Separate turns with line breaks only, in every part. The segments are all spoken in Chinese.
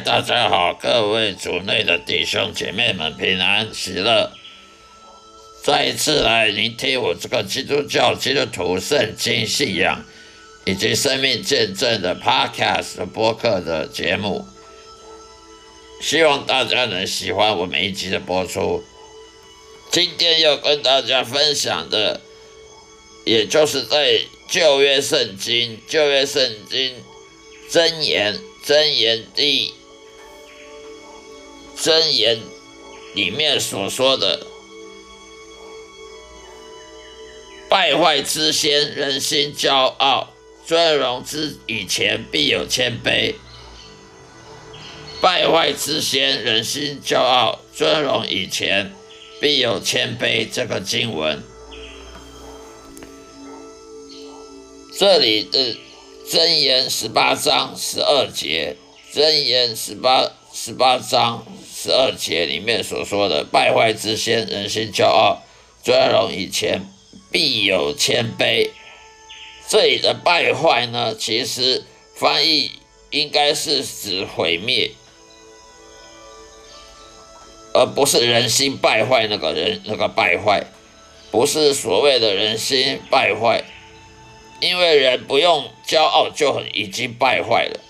大家好，各位主内的弟兄姐妹们平安喜乐。再一次来聆听我这个基督教基督徒圣经信仰以及生命见证的 Podcast 播客的节目，希望大家能喜欢我每一集的播出。今天要跟大家分享的，也就是在旧约圣经、旧约圣经箴言、箴言第真言里面所说的。败坏之先，人心骄傲；尊荣之以前，必有谦卑。败坏之先，人心骄傲；尊荣以前，必有谦卑。这个经文，这里的真言十八章十二节，真言十八十八章十二节里面所说的败坏之先，人心骄傲；尊荣以前。必有谦卑。这里的败坏呢，其实翻译应该是指毁灭，而不是人心败坏。那个人那个败坏，不是所谓的人心败坏，因为人不用骄傲就已经败坏了。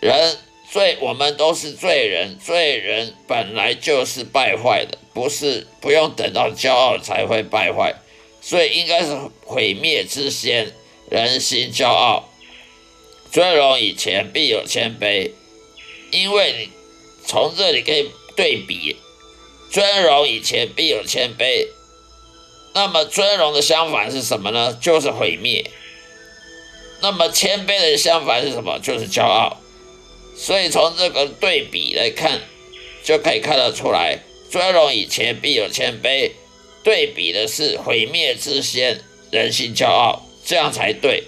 人罪，我们都是罪人，罪人本来就是败坏的，不是不用等到骄傲才会败坏。所以应该是毁灭之先，人心骄傲，尊荣以前必有谦卑，因为你从这里可以对比，尊荣以前必有谦卑，那么尊荣的相反是什么呢？就是毁灭。那么谦卑的相反是什么？就是骄傲。所以从这个对比来看，就可以看得出来，尊荣以前必有谦卑。对比的是毁灭之先，人性骄傲，这样才对。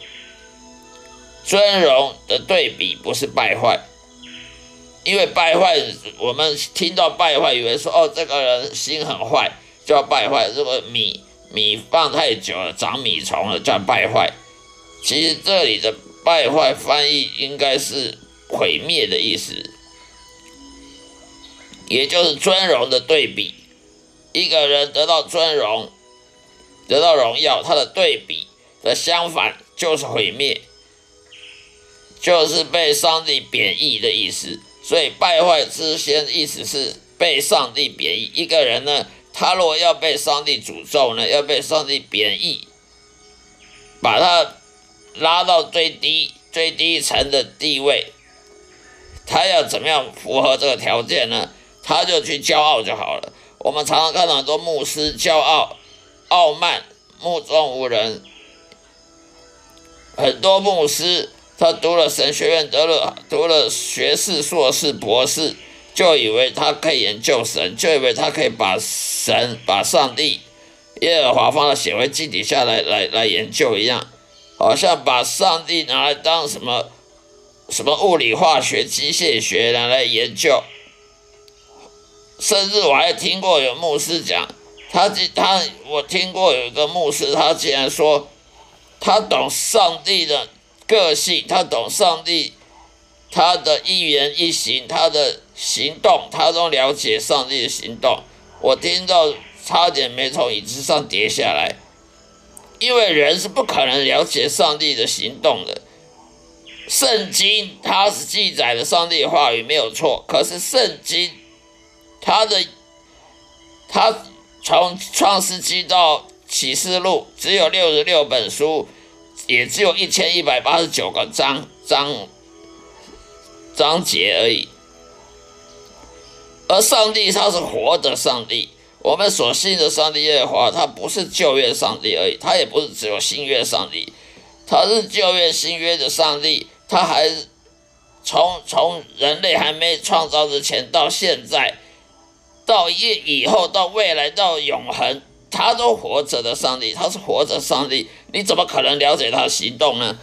尊荣的对比不是败坏，因为败坏，我们听到败坏，以为说哦，这个人心很坏，叫败坏。如果米米放太久了，长米虫了，叫败坏。其实这里的败坏翻译应该是毁灭的意思，也就是尊荣的对比。一个人得到尊荣，得到荣耀，他的对比的相反就是毁灭，就是被上帝贬义的意思。所以败坏之先意思是被上帝贬义。一个人呢，他如果要被上帝诅咒呢，要被上帝贬义，把他拉到最低最低层的地位，他要怎么样符合这个条件呢？他就去骄傲就好了。我们常常看到很多牧师骄傲、傲慢、目中无人。很多牧师他读了神学院，得了读了学士、硕士、博士，就以为他可以研究神，就以为他可以把神、把上帝、耶和华放到显微镜底下来来来研究一样，好像把上帝拿来当什么什么物理、化学、机械学拿来研究。甚至我还听过有牧师讲，他他我听过有一个牧师，他竟然说，他懂上帝的个性，他懂上帝他的一言一行，他的行动，他都了解上帝的行动。我听到差点没从椅子上跌下来，因为人是不可能了解上帝的行动的。圣经它是记载的上帝话语没有错，可是圣经。它的它从创世纪到启示录只有六十六本书，也只有一千一百八十九个章章章节而已。而上帝他是活的上帝，我们所信的上帝耶和华，他不是旧约上帝而已，他也不是只有新约上帝，他是旧约新约的上帝，他还从从人类还没创造之前到现在。到以以后，到未来，到永恒，他都活着的上帝，他是活着上帝，你怎么可能了解他行动呢？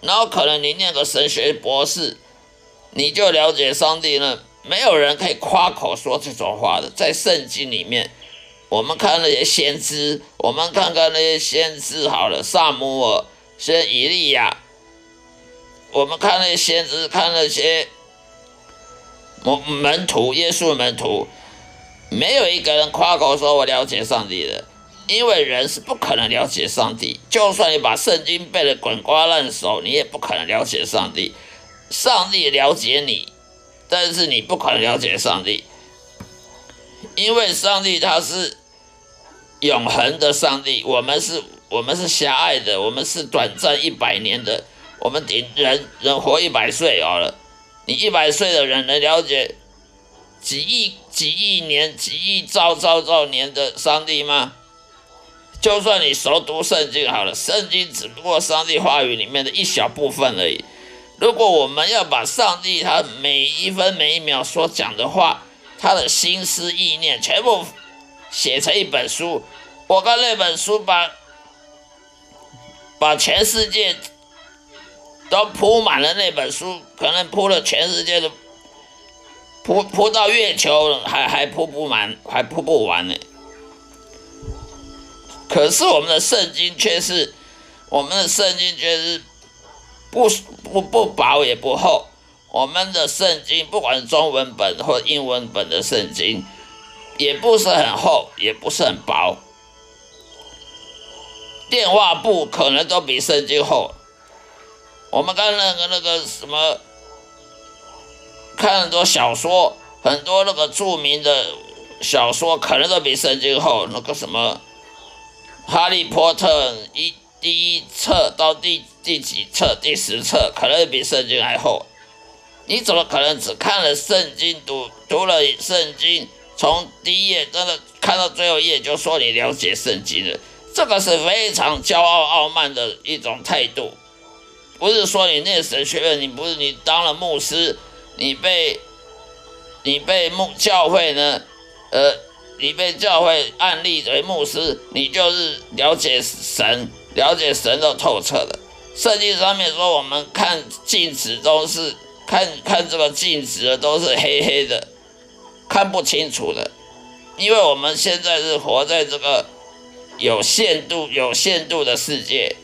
然后可能你念个神学博士，你就了解上帝呢？没有人可以夸口说这种话的。在圣经里面，我们看那些先知，我们看看那些先知好了，萨姆尔、先以利亚，我们看那些先知，看那些。门门徒，耶稣门徒，没有一个人夸口说我了解上帝的，因为人是不可能了解上帝。就算你把圣经背得滚瓜烂熟，你也不可能了解上帝。上帝了解你，但是你不可能了解上帝，因为上帝他是永恒的上帝，我们是，我们是狭隘的，我们是短暂一百年的，我们顶人人活一百岁好了。你一百岁的人能了解几亿几亿年几亿兆兆兆年的上帝吗？就算你熟读圣经好了，圣经只不过上帝话语里面的一小部分而已。如果我们要把上帝他每一分每一秒所讲的话，他的心思意念全部写成一本书，我看那本书把把全世界。都铺满了那本书，可能铺了全世界的，铺铺到月球还还铺不满，还铺不完呢。可是我们的圣经却是，我们的圣经却是不不不薄也不厚。我们的圣经不管是中文本或英文本的圣经，也不是很厚，也不是很薄。电话簿可能都比圣经厚。我们看那个那个什么，看很多小说，很多那个著名的小说，可能都比圣经厚。那个什么《哈利波特》一第一册到第第几册，第十册，可能比圣经还厚。你怎么可能只看了圣经，读读了圣经，从第一页真的看到最后一页就说你了解圣经了？这个是非常骄傲傲慢的一种态度。不是说你念神学院，你不是你当了牧师，你被你被牧教会呢，呃，你被教会案例为牧师，你就是了解神，了解神都透彻的。圣经上面说，我们看镜子都是看看这个镜子的都是黑黑的，看不清楚的，因为我们现在是活在这个有限度、有限度的世界。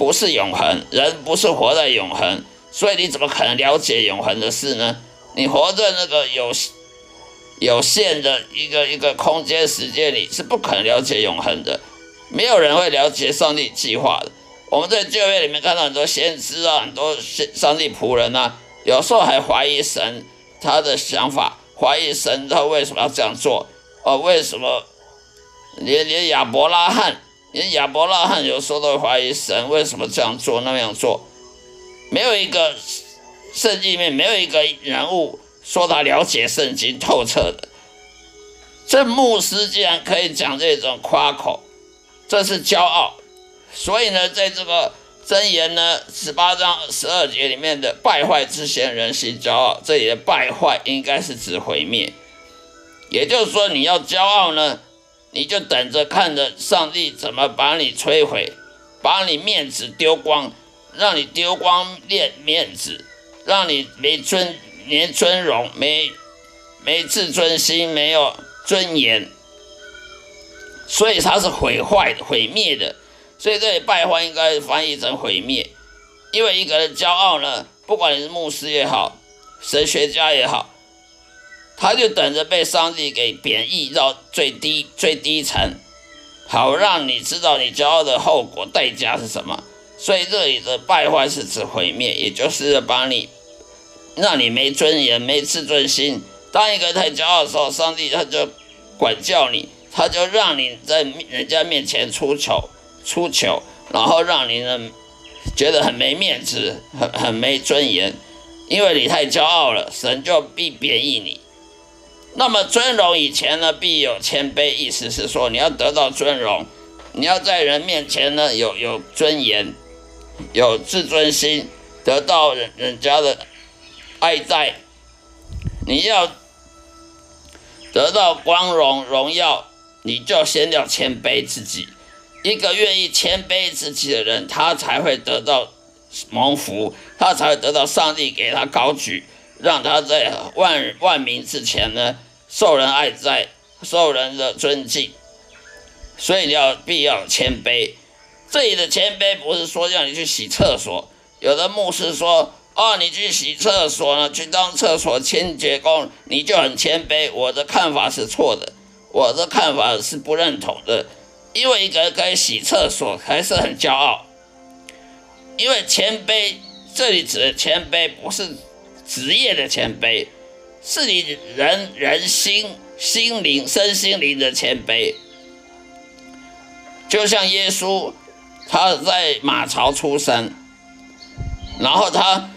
不是永恒，人不是活在永恒，所以你怎么可能了解永恒的事呢？你活在那个有有限的一个一个空间时间里，是不可能了解永恒的。没有人会了解上帝计划的。我们在旧约里面看到很多先知啊，很多上帝仆人啊，有时候还怀疑神他的想法，怀疑神他为什么要这样做？哦，为什么连连亚伯拉罕？连亚伯拉罕有时候都怀疑神为什么这样做那样做，没有一个圣经里面没有一个人物说他了解圣经透彻的。这牧师竟然可以讲这种夸口，这是骄傲。所以呢，在这个箴言呢十八章十二节里面的败坏之贤人心骄傲，这里的败坏应该是指毁灭。也就是说，你要骄傲呢？你就等着看着上帝怎么把你摧毁，把你面子丢光，让你丢光面面子，让你没尊没尊荣，没没自尊心，没有尊严，所以他是毁坏的毁灭的。所以这里败坏应该翻译成毁灭，因为一个人骄傲呢，不管你是牧师也好，神学家也好。他就等着被上帝给贬义到最低最低层，好让你知道你骄傲的后果代价是什么。所以这里的败坏是指毁灭，也就是把你让你没尊严、没自尊心。当一个太骄傲的时候，上帝他就管教你，他就让你在人家面前出糗、出糗，然后让你呢觉得很没面子、很很没尊严，因为你太骄傲了，神就必贬义你。那么尊荣以前呢，必有谦卑，意思是说你要得到尊荣，你要在人面前呢有有尊严，有自尊心，得到人人家的爱戴，你要得到光荣荣耀，你就先要谦卑自己。一个愿意谦卑自己的人，他才会得到蒙福，他才会得到上帝给他高举。让他在万万民之前呢，受人爱戴，受人的尊敬，所以你要必要谦卑。这里的谦卑不是说让你去洗厕所。有的牧师说，哦，你去洗厕所呢，去当厕所清洁工，你就很谦卑。我的看法是错的，我的看法是不认同的。因为一个人可以洗厕所，还是很骄傲。因为谦卑，这里指的谦卑不是职业的谦卑，是你人人心、心灵、身心灵的谦卑。就像耶稣，他在马槽出生，然后他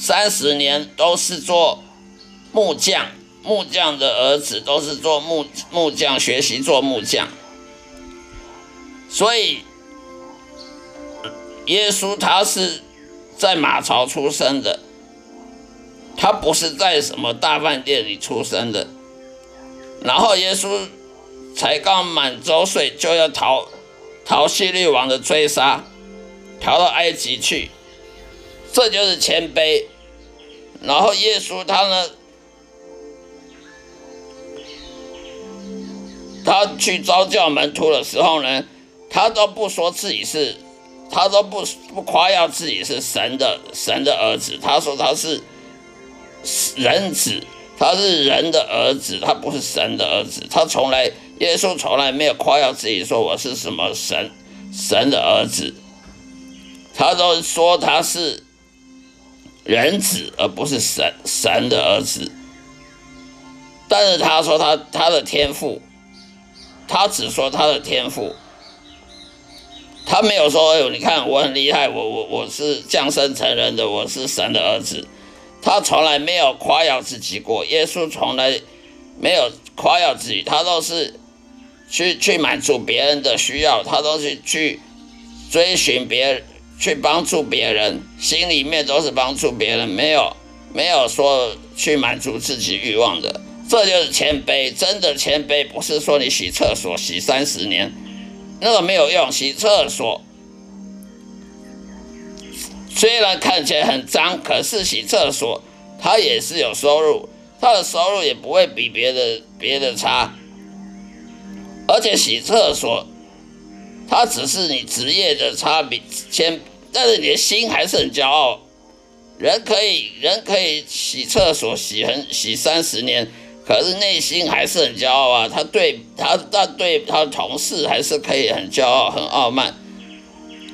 三十年都是做木匠，木匠的儿子都是做木木匠，学习做木匠。所以，耶稣他是在马槽出生的，他不是在什么大饭店里出生的。然后耶稣才刚满周岁，就要逃逃希律王的追杀，逃到埃及去，这就是谦卑。然后耶稣他呢，他去招教门徒的时候呢。他都不说自己是，他都不不夸耀自己是神的神的儿子。他说他是人子，他是人的儿子，他不是神的儿子。他从来耶稣从来没有夸耀自己说我是什么神神的儿子，他都说他是人子，而不是神神的儿子。但是他说他他的天赋，他只说他的天赋。他没有说：“哎呦，你看我很厉害，我我我是降生成人的，我是神的儿子。”他从来没有夸耀自己过。耶稣从来没有夸耀自己，他都是去去满足别人的需要，他都是去追寻别人，去帮助别人，心里面都是帮助别人，没有没有说去满足自己欲望的。这就是谦卑，真的谦卑，不是说你洗厕所洗三十年。那个没有用，洗厕所虽然看起来很脏，可是洗厕所他也是有收入，他的收入也不会比别的别的差。而且洗厕所，他只是你职业的差别，先，但是你的心还是很骄傲。人可以人可以洗厕所洗很洗三十年。可是内心还是很骄傲啊！他对他，但对他的同事还是可以很骄傲、很傲慢。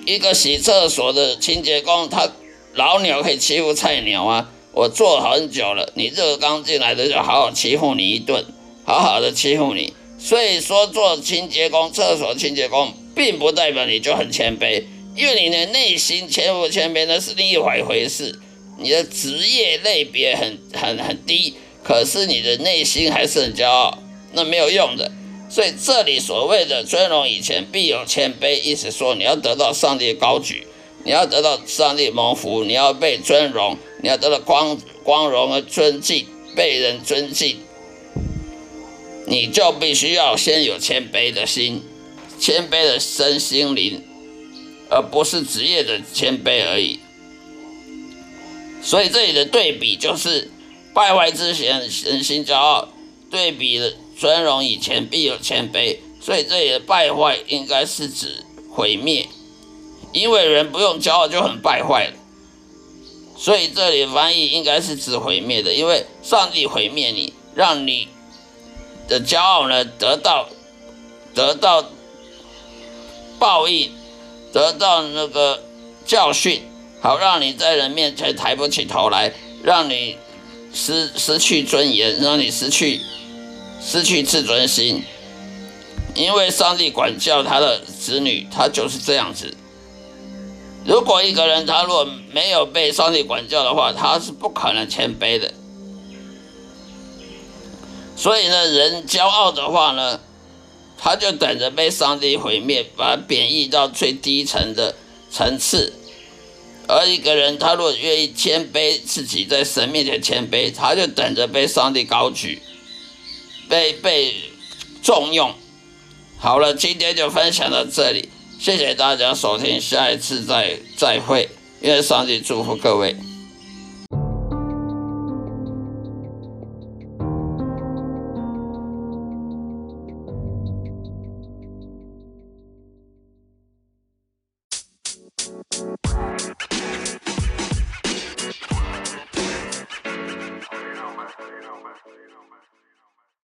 一个洗厕所的清洁工，他老鸟可以欺负菜鸟啊！我做很久了，你这个刚进来的就好好欺负你一顿，好好的欺负你。所以说，做清洁工、厕所清洁工，并不代表你就很谦卑，因为你的内心谦不谦卑那是另一回事。你的职业类别很很很低。可是你的内心还是很骄傲，那没有用的。所以这里所谓的尊荣以前必有谦卑，意思说你要得到上帝的高举，你要得到上帝蒙福，你要被尊荣，你要得到光光荣和尊敬，被人尊敬，你就必须要先有谦卑的心，谦卑的身心灵，而不是职业的谦卑而已。所以这里的对比就是。败坏之前，人心骄傲；对比的尊荣以前，必有谦卑。所以这里的败坏应该是指毁灭，因为人不用骄傲就很败坏了。所以这里翻译应该是指毁灭的，因为上帝毁灭你，让你的骄傲呢得到得到报应，得到那个教训，好让你在人面前抬不起头来，让你。失失去尊严，让你失去失去自尊心，因为上帝管教他的子女，他就是这样子。如果一个人他如果没有被上帝管教的话，他是不可能谦卑的。所以呢，人骄傲的话呢，他就等着被上帝毁灭，把贬义到最低层的层次。而一个人，他如果愿意谦卑自己，在神面前谦卑，他就等着被上帝高举，被被重用。好了，今天就分享到这里，谢谢大家收听，下一次再再会，愿上帝祝福各位。